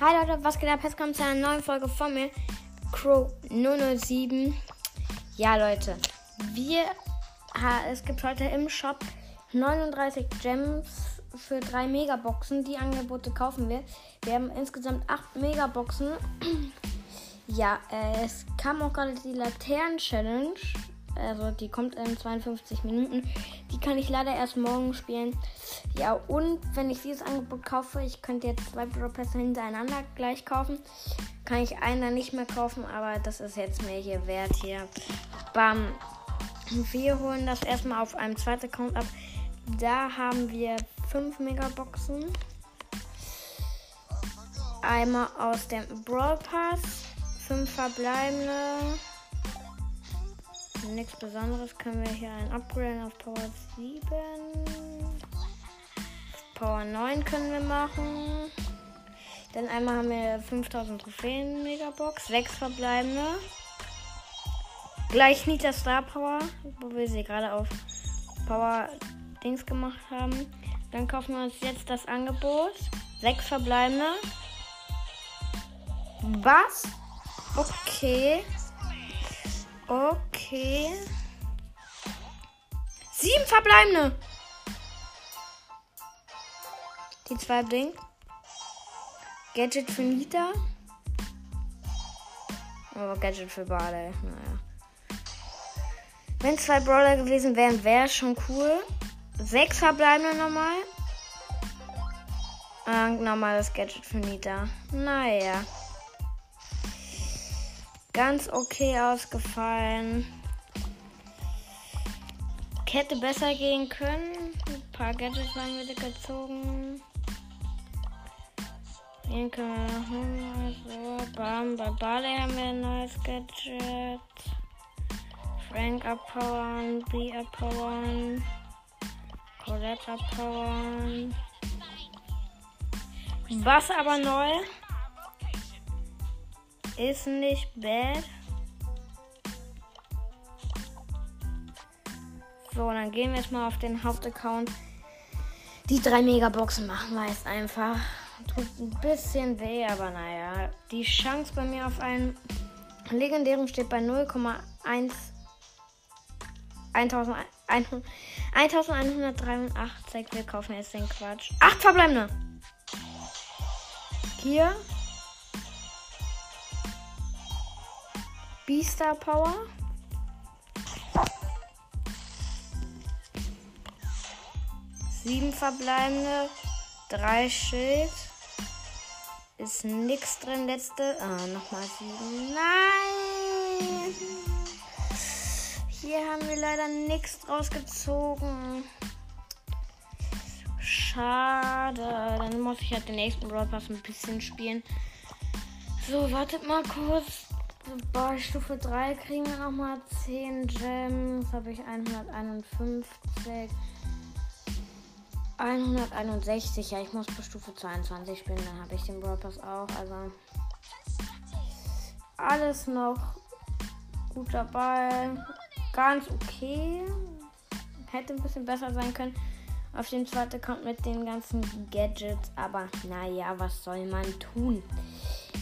Hi Leute, was geht ab? Jetzt kommt zu einer neuen Folge von mir, Crow 007. Ja Leute, wir, es gibt heute im Shop 39 Gems für 3 Megaboxen. Die Angebote kaufen wir. Wir haben insgesamt 8 Megaboxen. ja, äh, es kam auch gerade die Laternen-Challenge. Also die kommt in 52 Minuten. Die kann ich leider erst morgen spielen. Ja, und wenn ich dieses Angebot kaufe, ich könnte jetzt zwei Pro-Pässe hintereinander gleich kaufen, kann ich dann nicht mehr kaufen, aber das ist jetzt mir hier wert hier. Bam. Wir holen das erstmal auf einem zweiten Account ab. Da haben wir 5 Megaboxen. Einmal aus dem Brawl Pass. 5 verbleibende. Nichts Besonderes können wir hier ein Upgrade auf Power 7. Power 9 können wir machen. Dann einmal haben wir 5000 Trophäen Megabox, 6 verbleibende. Gleich Nita Star Power, wo wir sie gerade auf Power Dings gemacht haben. Dann kaufen wir uns jetzt das Angebot. 6 verbleibende. Was? Okay. Okay. Sieben verbleibende. Die zwei blinkt. Gadget für Nita. Aber Gadget für Bade. Naja. Wenn zwei Brawler gewesen wären, wäre es schon cool. Sechs verbleibende nochmal. Und normales Gadget für Nita. Naja ganz okay ausgefallen. Hätte besser gehen können. Ein paar Gadgets haben wir gezogen. Den können wir nochmal so. Bam, bei Barley haben wir ein neues Gadget. Frank abpowern, B abpowern, Colette abpowern. Was aber neu? Ist nicht bad. So, dann gehen wir jetzt mal auf den Hauptaccount. Die drei Megaboxen machen wir jetzt einfach. Tut ein bisschen weh, aber naja. Die Chance bei mir auf einen legendären steht bei 0,1 1183. Wir kaufen jetzt den Quatsch. Acht verbleibende. Hier Beastar Power. Sieben verbleibende, drei Schild. Ist nix drin. Letzte. Ah, nochmal sieben. Nein! Hier haben wir leider nichts draus gezogen. Schade. Dann muss ich halt den nächsten Brawl Pass ein bisschen spielen. So, wartet mal kurz. Bei Stufe 3 kriegen wir nochmal 10 Gems. Habe ich 151. 161. Ja, ich muss bei Stufe 22 spielen. Dann habe ich den Brawl Pass auch. Also alles noch gut dabei. Ganz okay. Hätte ein bisschen besser sein können. Auf dem zweiten Account mit den ganzen Gadgets. Aber naja, was soll man tun?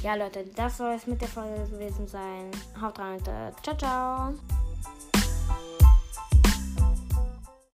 Ja, Leute, das soll es mit der Folge gewesen sein. Haut rein, Leute. Ciao, ciao.